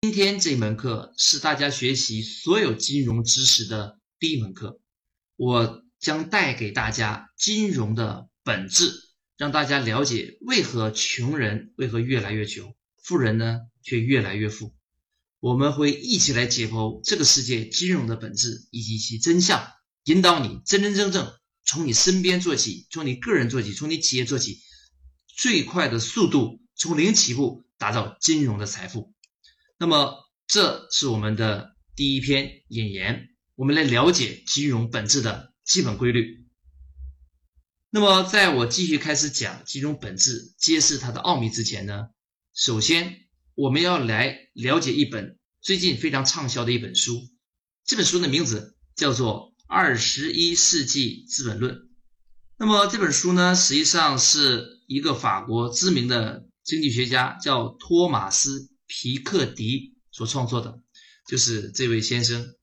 今天这门课是大家学习所有金融知识的第一门课，我将带给大家金融的本质，让大家了解为何穷人为何越来越穷，富人呢却越来越富。我们会一起来解剖这个世界金融的本质以及其真相，引导你真真正正从你身边做起，从你个人做起，从你企业做起，最快的速度从零起步打造金融的财富。那么，这是我们的第一篇引言，我们来了解金融本质的基本规律。那么，在我继续开始讲金融本质、揭示它的奥秘之前呢，首先。我们要来了解一本最近非常畅销的一本书，这本书的名字叫做《二十一世纪资本论》。那么这本书呢，实际上是一个法国知名的经济学家叫托马斯·皮克迪所创作的，就是这位先生。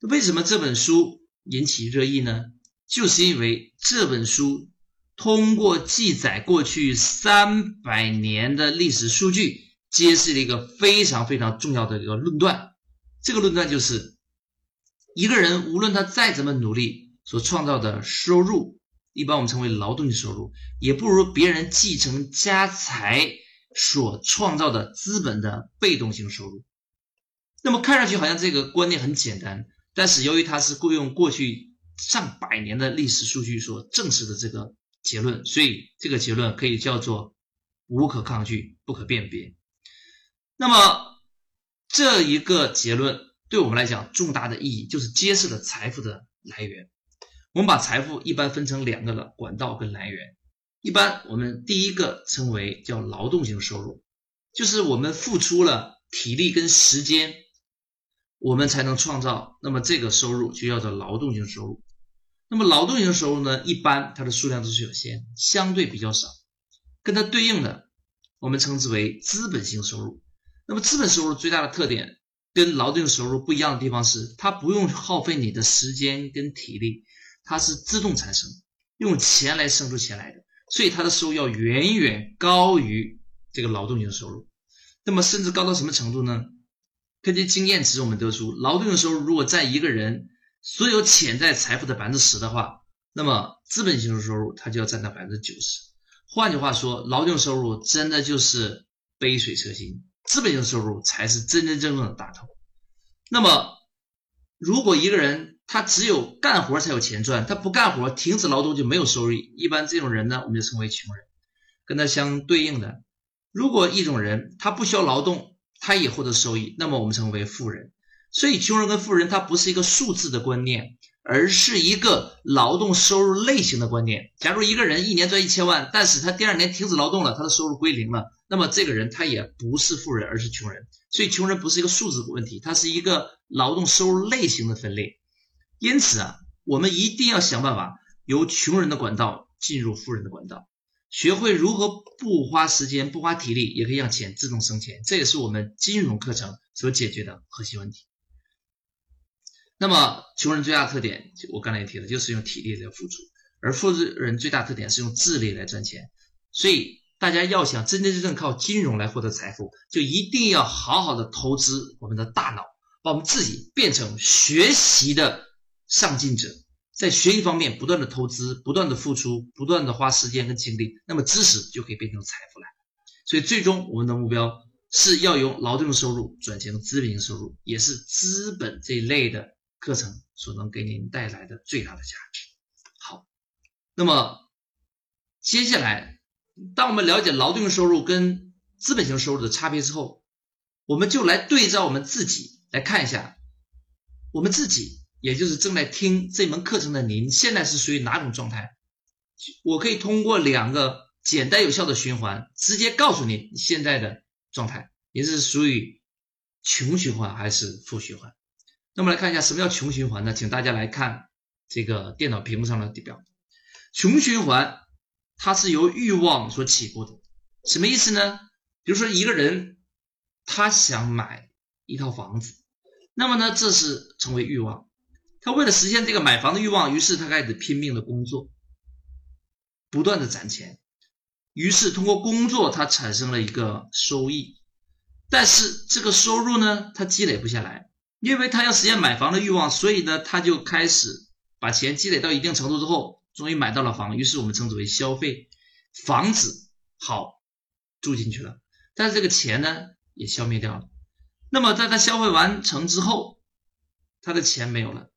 为什么这本书引起热议呢？就是因为这本书通过记载过去三百年的历史数据。揭示了一个非常非常重要的一个论断，这个论断就是，一个人无论他再怎么努力，所创造的收入，一般我们称为劳动性收入，也不如别人继承家财所创造的资本的被动性收入。那么看上去好像这个观念很简单，但是由于它是雇佣过去上百年的历史数据所证实的这个结论，所以这个结论可以叫做无可抗拒、不可辨别。那么，这一个结论对我们来讲重大的意义，就是揭示了财富的来源。我们把财富一般分成两个了，管道跟来源。一般我们第一个称为叫劳动性收入，就是我们付出了体力跟时间，我们才能创造。那么这个收入就叫做劳动性收入。那么劳动性收入呢，一般它的数量都是有限，相对比较少。跟它对应的，我们称之为资本性收入。那么资本收入最大的特点跟劳动性收入不一样的地方是，它不用耗费你的时间跟体力，它是自动产生，用钱来生出钱来的，所以他的收入要远远高于这个劳动性收入。那么甚至高到什么程度呢？根据经验值，我们得出，劳动性收入如果占一个人所有潜在财富的百分之十的话，那么资本性收入它就要占到百分之九十。换句话说，劳动收入真的就是杯水车薪。资本性收入才是真真正正的大头。那么，如果一个人他只有干活才有钱赚，他不干活停止劳动就没有收入。一般这种人呢，我们就称为穷人。跟他相对应的，如果一种人他不需要劳动，他也获得收益，那么我们称为富人。所以，穷人跟富人他不是一个数字的观念。而是一个劳动收入类型的观念。假如一个人一年赚一千万，但是他第二年停止劳动了，他的收入归零了，那么这个人他也不是富人，而是穷人。所以，穷人不是一个数字问题，它是一个劳动收入类型的分类。因此啊，我们一定要想办法由穷人的管道进入富人的管道，学会如何不花时间、不花体力，也可以让钱自动生钱。这也是我们金融课程所解决的核心问题。那么，穷人最大的特点，我刚才也提了，就是用体力来付出；而富人最大特点是用智力来赚钱。所以，大家要想真真正正靠金融来获得财富，就一定要好好的投资我们的大脑，把我们自己变成学习的上进者，在学习方面不断的投资、不断的付出、不断的花时间跟精力，那么知识就可以变成财富来。所以，最终我们的目标是要由劳动收入转成资本性收入，也是资本这一类的。课程所能给您带来的最大的价值。好，那么接下来，当我们了解劳动收入跟资本性收入的差别之后，我们就来对照我们自己来看一下，我们自己，也就是正在听这门课程的您，现在是属于哪种状态？我可以通过两个简单有效的循环，直接告诉你现在的状态，也是属于穷循环还是负循环。那么来看一下什么叫穷循环呢？请大家来看这个电脑屏幕上的地表。穷循环它是由欲望所起步的，什么意思呢？比如说一个人他想买一套房子，那么呢这是成为欲望，他为了实现这个买房的欲望，于是他开始拼命的工作，不断的攒钱，于是通过工作他产生了一个收益，但是这个收入呢，他积累不下来，因为他要实现买房的欲望，所以呢，他就开始把钱积累到一定程度之后，终于买到了房，于是我们称之为消费，房子好住进去了，但是这个钱呢也消灭掉了。那么在他消费完成之后，他的钱没有了，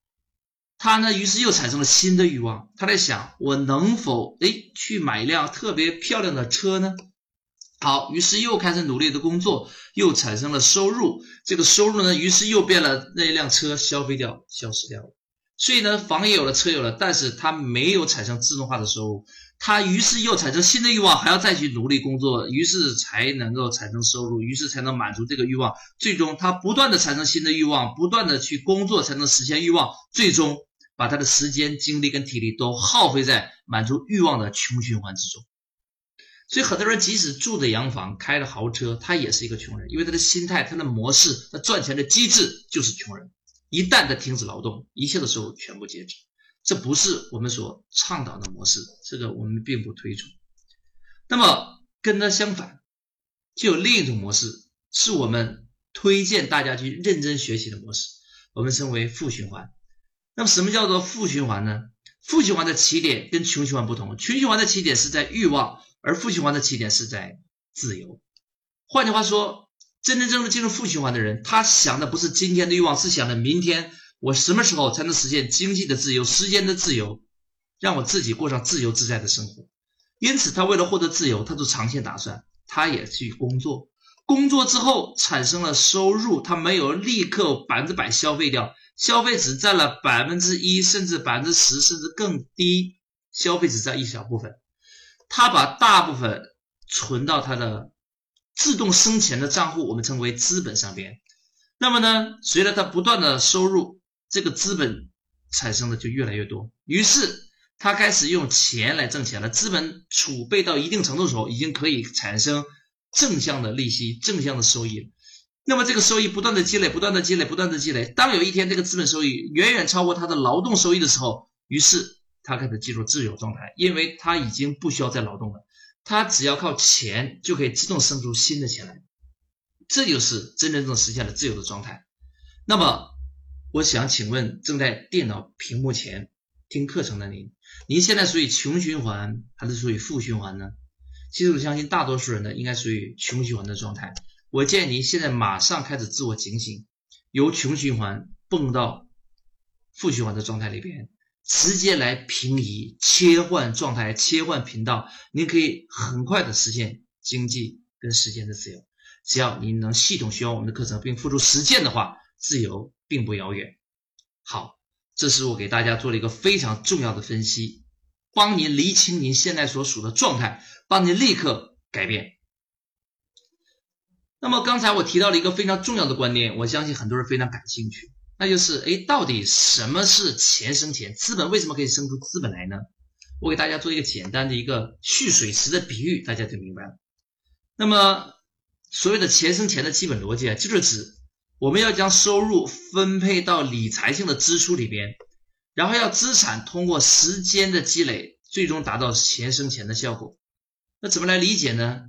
他呢于是又产生了新的欲望，他在想我能否哎去买一辆特别漂亮的车呢？好，于是又开始努力的工作，又产生了收入。这个收入呢，于是又变了那一辆车消费掉，消失掉了。所以呢，房也有了，车有了，但是他没有产生自动化的收入。他于是又产生新的欲望，还要再去努力工作，于是才能够产生收入，于是才能满足这个欲望。最终，他不断的产生新的欲望，不断的去工作，才能实现欲望。最终，把他的时间、精力跟体力都耗费在满足欲望的穷循环之中。所以很多人即使住着洋房、开着豪车，他也是一个穷人，因为他的心态、他的模式、他赚钱的机制就是穷人。一旦他停止劳动，一切的收入全部截止，这不是我们所倡导的模式，这个我们并不推崇。那么跟他相反，就有另一种模式，是我们推荐大家去认真学习的模式，我们称为负循环。那么什么叫做负循环呢？负循环的起点跟穷循环不同，穷循环的起点是在欲望。而负循环的起点是在自由。换句话说，真真正正进入负循环的人，他想的不是今天的欲望，是想着明天我什么时候才能实现经济的自由、时间的自由，让我自己过上自由自在的生活。因此，他为了获得自由，他做长线打算，他也去工作。工作之后产生了收入，他没有立刻百分之百消费掉，消费只占了百分之一，甚至百分之十，甚至更低，消费只占一小部分。他把大部分存到他的自动生钱的账户，我们称为资本上边。那么呢，随着他不断的收入，这个资本产生的就越来越多。于是他开始用钱来挣钱了。资本储备到一定程度的时候，已经可以产生正向的利息、正向的收益。那么这个收益不断的积累、不断的积累、不断的积累。当有一天这个资本收益远远超过他的劳动收益的时候，于是。他开始进入自由状态，因为他已经不需要再劳动了，他只要靠钱就可以自动生出新的钱来，这就是真真正正实现了自由的状态。那么，我想请问正在电脑屏幕前听课程的您，您现在属于穷循环还是属于负循环呢？其实我相信大多数人呢应该属于穷循环的状态。我建议您现在马上开始自我警醒，由穷循环蹦到负循环的状态里边。直接来平移、切换状态、切换频道，您可以很快的实现经济跟时间的自由。只要您能系统学完我们的课程并付出实践的话，自由并不遥远。好，这是我给大家做了一个非常重要的分析，帮您厘清您现在所属的状态，帮您立刻改变。那么刚才我提到了一个非常重要的观念，我相信很多人非常感兴趣。那就是，哎，到底什么是钱生钱？资本为什么可以生出资本来呢？我给大家做一个简单的一个蓄水池的比喻，大家就明白了。那么，所谓的钱生钱的基本逻辑啊，就是指我们要将收入分配到理财性的支出里边，然后要资产通过时间的积累，最终达到钱生钱的效果。那怎么来理解呢？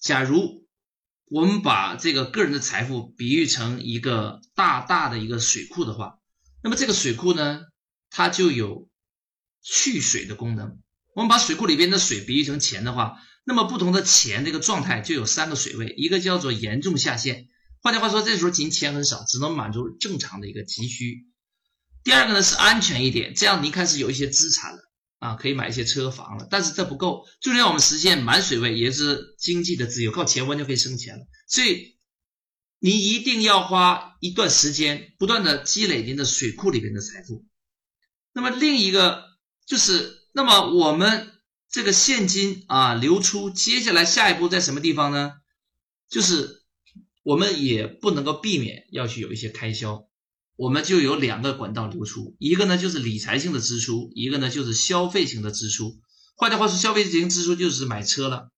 假如我们把这个个人的财富比喻成一个大大的一个水库的话，那么这个水库呢，它就有蓄水的功能。我们把水库里边的水比喻成钱的话，那么不同的钱这个状态就有三个水位，一个叫做严重下限，换句话说，这时候仅钱很少，只能满足正常的一个急需。第二个呢是安全一点，这样您开始有一些资产了。啊，可以买一些车房了，但是这不够，就让我们实现满水位，也是经济的自由，靠钱完全可以生钱了。所以，你一定要花一段时间，不断的积累您的水库里边的财富。那么另一个就是，那么我们这个现金啊流出，接下来下一步在什么地方呢？就是我们也不能够避免要去有一些开销。我们就有两个管道流出，一个呢就是理财性的支出，一个呢就是消费型的支出。换句话说，消费型支出就是买车了、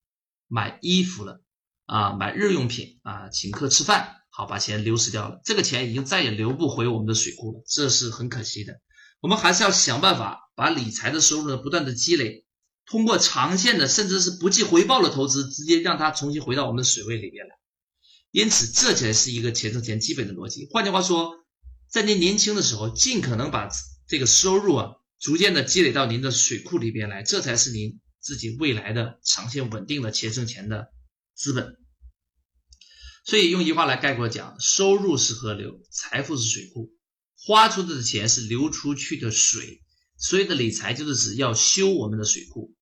买衣服了啊、买日用品啊、请客吃饭，好把钱流失掉了，这个钱已经再也流不回我们的水库了，这是很可惜的。我们还是要想办法把理财的收入呢不断的积累，通过长线的甚至是不计回报的投资，直接让它重新回到我们的水位里边来。因此，这才是一个钱生钱基本的逻辑。换句话说，在您年轻的时候，尽可能把这个收入啊，逐渐的积累到您的水库里边来，这才是您自己未来的长线稳定的钱生钱的资本。所以，用一句话来概括讲：收入是河流，财富是水库，花出的钱是流出去的水。所有的理财就是指要修我们的水库，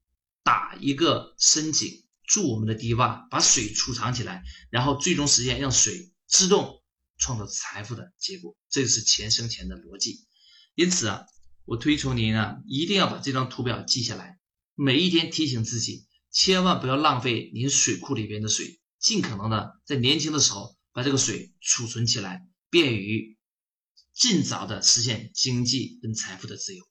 打一个深井。筑我们的堤坝，把水储藏起来，然后最终实现让水自动创造财富的结果，这就是钱生钱的逻辑。因此啊，我推崇您啊，一定要把这张图表记下来，每一天提醒自己，千万不要浪费您水库里边的水，尽可能的在年轻的时候把这个水储存起来，便于尽早的实现经济跟财富的自由。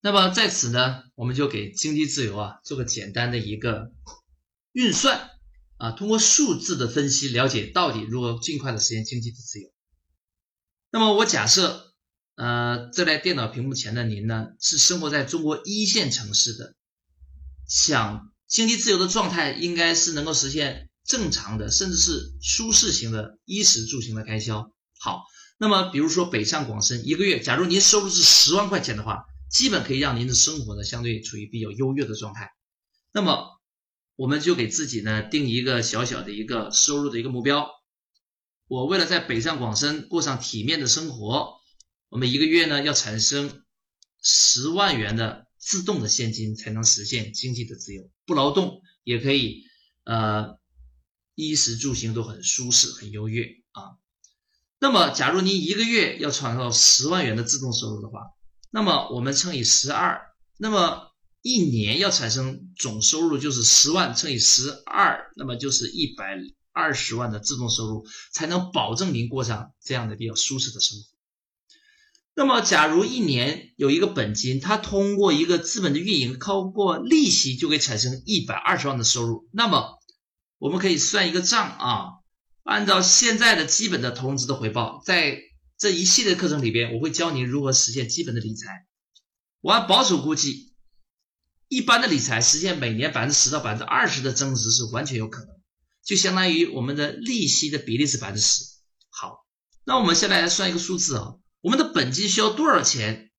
那么在此呢，我们就给经济自由啊做个简单的一个运算啊，通过数字的分析，了解到底如何尽快的实现经济的自由。那么我假设，呃，这台电脑屏幕前的您呢，是生活在中国一线城市的，想经济自由的状态应该是能够实现正常的，甚至是舒适型的衣食住行的开销。好，那么比如说北上广深，一个月，假如您收入是十万块钱的话。基本可以让您的生活呢相对处于比较优越的状态。那么，我们就给自己呢定一个小小的一个收入的一个目标。我为了在北上广深过上体面的生活，我们一个月呢要产生十万元的自动的现金，才能实现经济的自由。不劳动也可以，呃，衣食住行都很舒适、很优越啊。那么，假如您一个月要创造十万元的自动收入的话，那么我们乘以十二，那么一年要产生总收入就是十万乘以十二，那么就是一百二十万的自动收入，才能保证您过上这样的比较舒适的生活。那么，假如一年有一个本金，它通过一个资本的运营，靠过利息就可以产生一百二十万的收入，那么我们可以算一个账啊，按照现在的基本的投资的回报，在这一系列课程里边，我会教您如何实现基本的理财。我按保守估计，一般的理财实现每年百分之十到百分之二十的增值是完全有可能，就相当于我们的利息的比例是百分之十。好，那我们现在来算一个数字啊，我们的本金需要多少钱，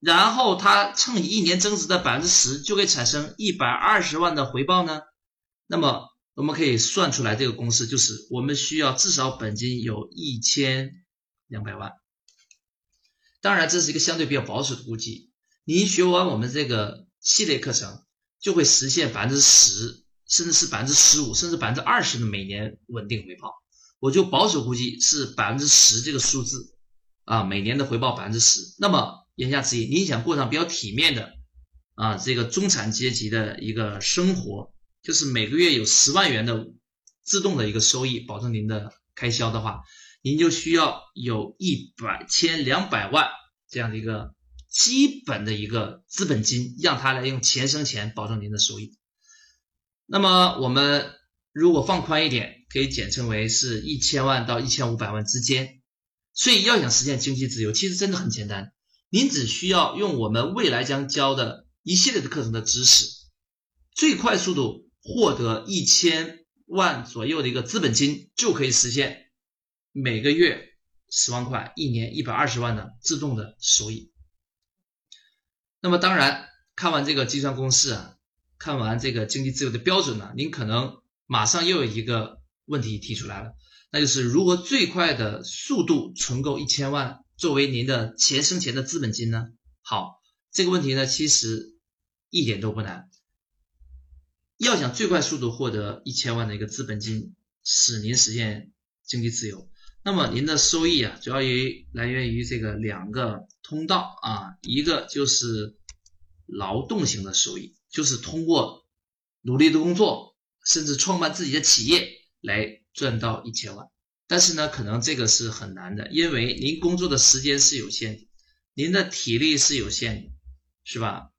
然后它乘以一年增值的百分之十，就可以产生一百二十万的回报呢？那么我们可以算出来这个公式，就是我们需要至少本金有一千。两百万，当然这是一个相对比较保守的估计。您学完我们这个系列课程，就会实现百分之十，甚至是百分之十五，甚至百分之二十的每年稳定回报。我就保守估计是百分之十这个数字啊，每年的回报百分之十。那么言下之意，您想过上比较体面的啊这个中产阶级的一个生活，就是每个月有十万元的自动的一个收益，保证您的开销的话。您就需要有一百千两百万这样的一个基本的一个资本金，让他来用钱生钱，保证您的收益。那么我们如果放宽一点，可以简称为是一千万到一千五百万之间。所以要想实现经济自由，其实真的很简单，您只需要用我们未来将教的一系列的课程的知识，最快速度获得一千万左右的一个资本金，就可以实现。每个月十万块，一年一百二十万的自动的收益。那么当然，看完这个计算公式啊，看完这个经济自由的标准呢，您可能马上又有一个问题提出来了，那就是如何最快的速度存够一千万作为您的钱生钱的资本金呢？好，这个问题呢，其实一点都不难。要想最快速度获得一千万的一个资本金，使您实现经济自由。那么您的收益啊，主要于来源于这个两个通道啊，一个就是劳动型的收益，就是通过努力的工作，甚至创办自己的企业来赚到一千万。但是呢，可能这个是很难的，因为您工作的时间是有限的，您的体力是有限的，是吧？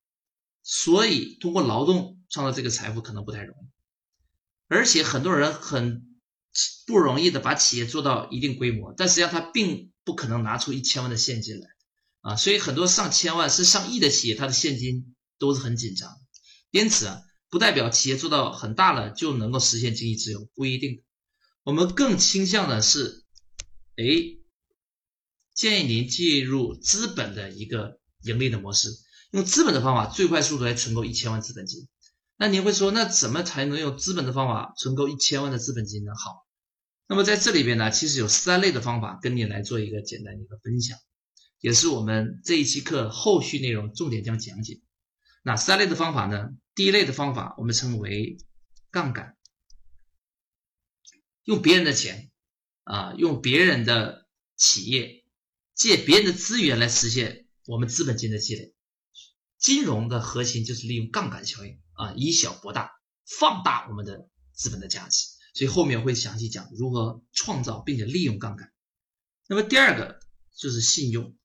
所以通过劳动创造这个财富可能不太容易，而且很多人很。不容易的把企业做到一定规模，但实际上他并不可能拿出一千万的现金来啊，所以很多上千万是上亿的企业，它的现金都是很紧张。因此啊，不代表企业做到很大了就能够实现经济自由，不一定。我们更倾向的是，哎，建议您进入资本的一个盈利的模式，用资本的方法最快速度来存够一千万资本金。那您会说，那怎么才能用资本的方法存够一千万的资本金呢？好，那么在这里边呢，其实有三类的方法跟你来做一个简单的一个分享，也是我们这一期课后续内容重点将讲解。哪三类的方法呢？第一类的方法我们称为杠杆，用别人的钱啊，用别人的企业借别人的资源来实现我们资本金的积累。金融的核心就是利用杠杆效应。啊，以小博大，放大我们的资本的价值，所以后面会详细讲如何创造并且利用杠杆。那么第二个就是信用，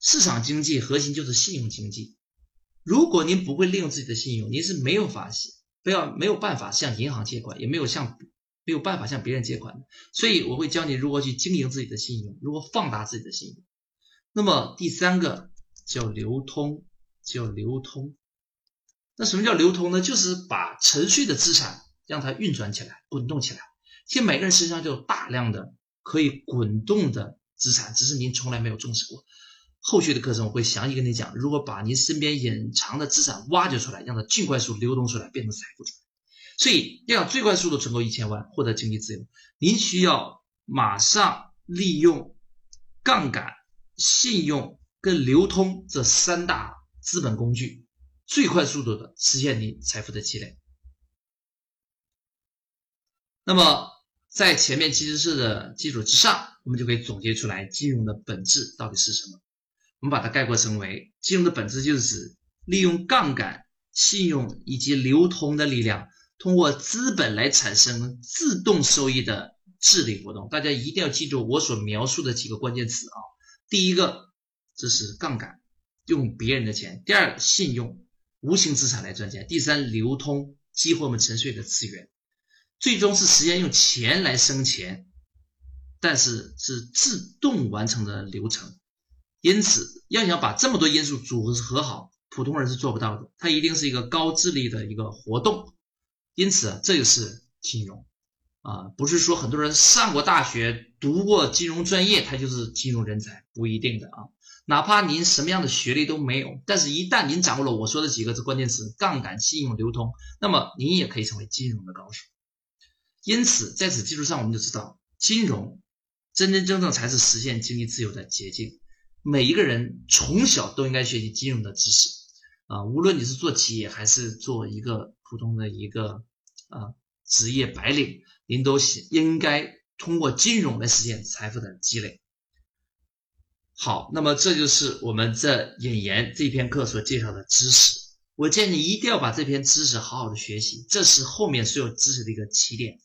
市场经济核心就是信用经济。如果您不会利用自己的信用，您是没有法不要没有办法向银行借款，也没有向没有办法向别人借款的。所以我会教你如何去经营自己的信用，如何放大自己的信用。那么第三个叫流通，叫流通。那什么叫流通呢？就是把沉睡的资产让它运转起来、滚动起来。其实每个人身上就有大量的可以滚动的资产，只是您从来没有重视过。后续的课程我会详细跟你讲，如何把您身边隐藏的资产挖掘出来，让它尽快速流动出来，变成财富出来。所以要想最快速度存够一千万，获得经济自由，您需要马上利用杠杆、信用跟流通这三大资本工具。最快速度的实现您财富的积累。那么，在前面基知识的基础之上，我们就可以总结出来金融的本质到底是什么。我们把它概括成为：金融的本质就是指利用杠杆、信用以及流通的力量，通过资本来产生自动收益的智力活动。大家一定要记住我所描述的几个关键词啊！第一个，这是杠杆，用别人的钱；第二，信用。无形资产来赚钱。第三，流通激活我们沉睡的资源，最终是实现用钱来生钱，但是是自动完成的流程。因此，要想把这么多因素组合好，普通人是做不到的。它一定是一个高智力的一个活动。因此，这就是金融啊，不是说很多人上过大学、读过金融专业，他就是金融人才，不一定的啊。哪怕您什么样的学历都没有，但是一旦您掌握了我说的几个字关键词——杠杆、信用、流通，那么您也可以成为金融的高手。因此，在此基础上，我们就知道，金融真真正正才是实现经济自由的捷径。每一个人从小都应该学习金融的知识啊，无论你是做企业还是做一个普通的一个啊职业白领，您都应该通过金融来实现财富的积累。好，那么这就是我们这引言这篇课所介绍的知识。我建议你一定要把这篇知识好好的学习，这是后面所有知识的一个起点。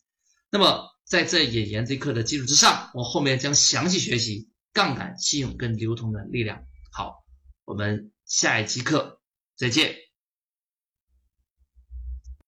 那么在这引言这课的基础之上，我后面将详细学习杠杆、信用跟流通的力量。好，我们下一期课再见。